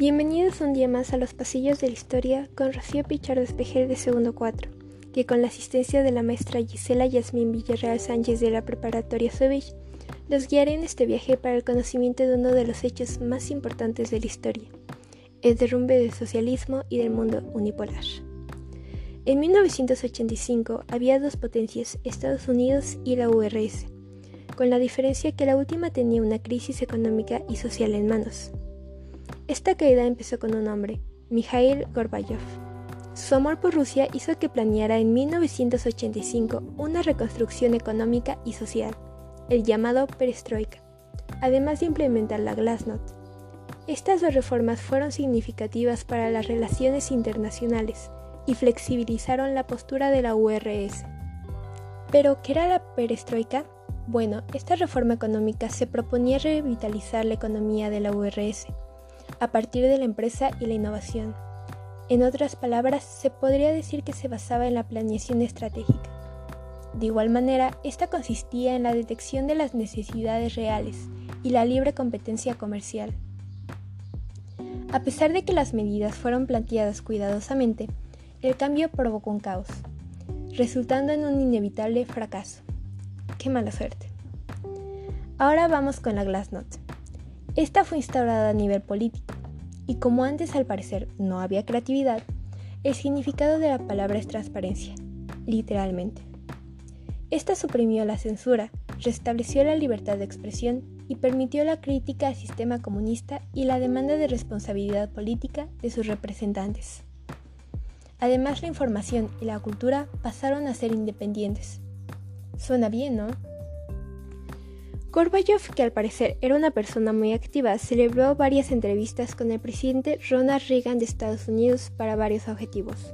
Bienvenidos un día más a los pasillos de la historia con Rocío Pichardo Espejer de segundo 4, que con la asistencia de la maestra Gisela Yasmín Villarreal Sánchez de la preparatoria Sovich, los guiaré en este viaje para el conocimiento de uno de los hechos más importantes de la historia, el derrumbe del socialismo y del mundo unipolar. En 1985 había dos potencias, Estados Unidos y la URSS, con la diferencia que la última tenía una crisis económica y social en manos. Esta caída empezó con un hombre, Mikhail Gorbachev. Su amor por Rusia hizo que planeara en 1985 una reconstrucción económica y social, el llamado Perestroika, además de implementar la Glasnost. Estas dos reformas fueron significativas para las relaciones internacionales y flexibilizaron la postura de la URSS. Pero, ¿qué era la perestroika? Bueno, esta reforma económica se proponía revitalizar la economía de la URSS a partir de la empresa y la innovación. En otras palabras, se podría decir que se basaba en la planeación estratégica. De igual manera, esta consistía en la detección de las necesidades reales y la libre competencia comercial. A pesar de que las medidas fueron planteadas cuidadosamente, el cambio provocó un caos, resultando en un inevitable fracaso. Qué mala suerte. Ahora vamos con la Glasnost. Esta fue instaurada a nivel político, y como antes al parecer no había creatividad, el significado de la palabra es transparencia, literalmente. Esta suprimió la censura, restableció la libertad de expresión y permitió la crítica al sistema comunista y la demanda de responsabilidad política de sus representantes. Además, la información y la cultura pasaron a ser independientes. Suena bien, ¿no? Gorbachev, que al parecer era una persona muy activa, celebró varias entrevistas con el presidente Ronald Reagan de Estados Unidos para varios objetivos.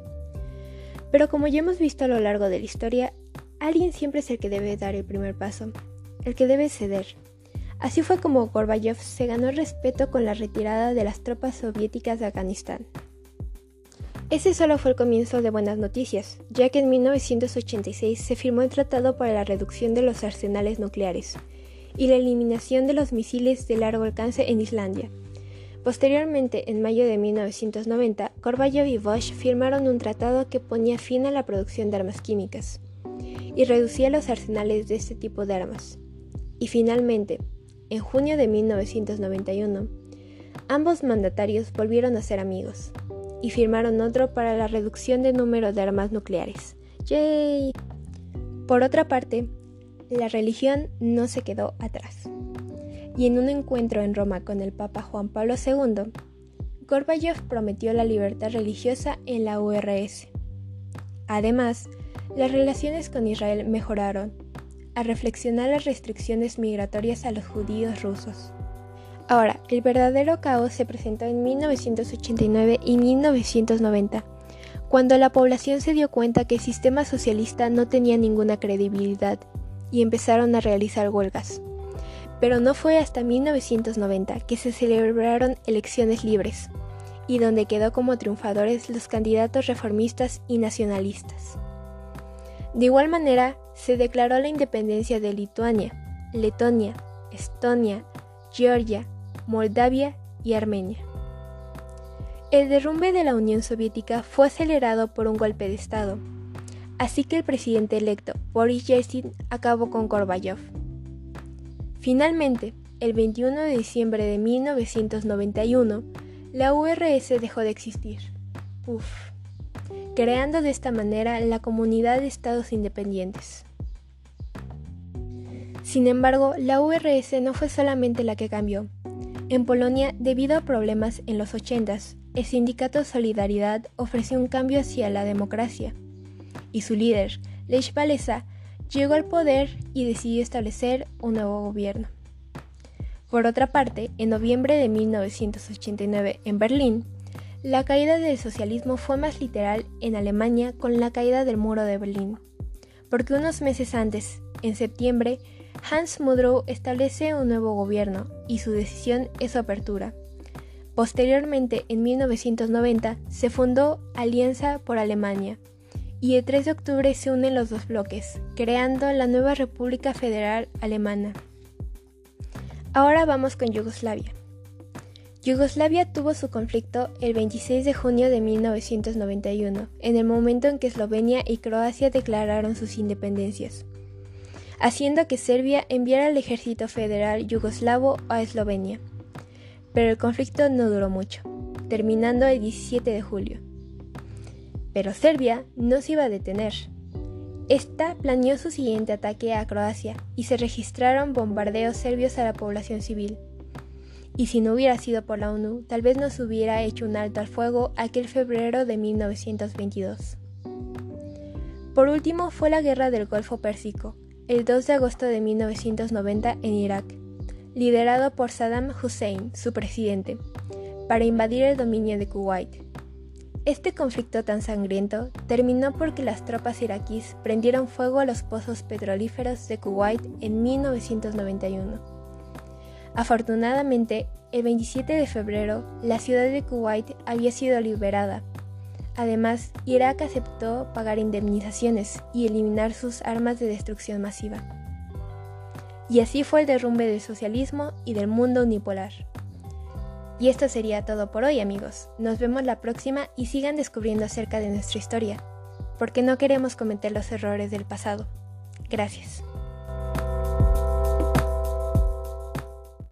Pero como ya hemos visto a lo largo de la historia, alguien siempre es el que debe dar el primer paso, el que debe ceder. Así fue como Gorbachev se ganó el respeto con la retirada de las tropas soviéticas de Afganistán. Ese solo fue el comienzo de buenas noticias, ya que en 1986 se firmó el Tratado para la Reducción de los Arsenales Nucleares, y la eliminación de los misiles de largo alcance en Islandia. Posteriormente, en mayo de 1990, Gorbachev y Bosch firmaron un tratado que ponía fin a la producción de armas químicas y reducía los arsenales de este tipo de armas. Y finalmente, en junio de 1991, ambos mandatarios volvieron a ser amigos y firmaron otro para la reducción del número de armas nucleares. ¡Yay! Por otra parte, la religión no se quedó atrás. Y en un encuentro en Roma con el Papa Juan Pablo II, Gorbachev prometió la libertad religiosa en la URSS. Además, las relaciones con Israel mejoraron, a reflexionar las restricciones migratorias a los judíos rusos. Ahora, el verdadero caos se presentó en 1989 y 1990, cuando la población se dio cuenta que el sistema socialista no tenía ninguna credibilidad y empezaron a realizar huelgas. Pero no fue hasta 1990 que se celebraron elecciones libres, y donde quedó como triunfadores los candidatos reformistas y nacionalistas. De igual manera, se declaró la independencia de Lituania, Letonia, Estonia, Georgia, Moldavia y Armenia. El derrumbe de la Unión Soviética fue acelerado por un golpe de Estado, Así que el presidente electo Boris Yeltsin acabó con Gorbachev. Finalmente, el 21 de diciembre de 1991, la URSS dejó de existir. Uf. Creando de esta manera la Comunidad de Estados Independientes. Sin embargo, la URSS no fue solamente la que cambió. En Polonia, debido a problemas en los 80 el sindicato Solidaridad ofreció un cambio hacia la democracia y su líder, Lech Walesa, llegó al poder y decidió establecer un nuevo gobierno. Por otra parte, en noviembre de 1989 en Berlín, la caída del socialismo fue más literal en Alemania con la caída del muro de Berlín, porque unos meses antes, en septiembre, Hans Mudrow establece un nuevo gobierno y su decisión es su apertura. Posteriormente, en 1990, se fundó Alianza por Alemania, y el 3 de octubre se unen los dos bloques, creando la nueva República Federal Alemana. Ahora vamos con Yugoslavia. Yugoslavia tuvo su conflicto el 26 de junio de 1991, en el momento en que Eslovenia y Croacia declararon sus independencias, haciendo que Serbia enviara al ejército federal yugoslavo a Eslovenia. Pero el conflicto no duró mucho, terminando el 17 de julio. Pero Serbia no se iba a detener. Esta planeó su siguiente ataque a Croacia y se registraron bombardeos serbios a la población civil y si no hubiera sido por la ONU, tal vez nos hubiera hecho un alto al fuego aquel febrero de 1922. Por último fue la Guerra del Golfo Pérsico, el 2 de agosto de 1990 en Irak, liderado por Saddam Hussein, su presidente, para invadir el dominio de Kuwait. Este conflicto tan sangriento terminó porque las tropas iraquíes prendieron fuego a los pozos petrolíferos de Kuwait en 1991. Afortunadamente, el 27 de febrero, la ciudad de Kuwait había sido liberada. Además, Irak aceptó pagar indemnizaciones y eliminar sus armas de destrucción masiva. Y así fue el derrumbe del socialismo y del mundo unipolar. Y esto sería todo por hoy amigos. Nos vemos la próxima y sigan descubriendo acerca de nuestra historia, porque no queremos cometer los errores del pasado. Gracias.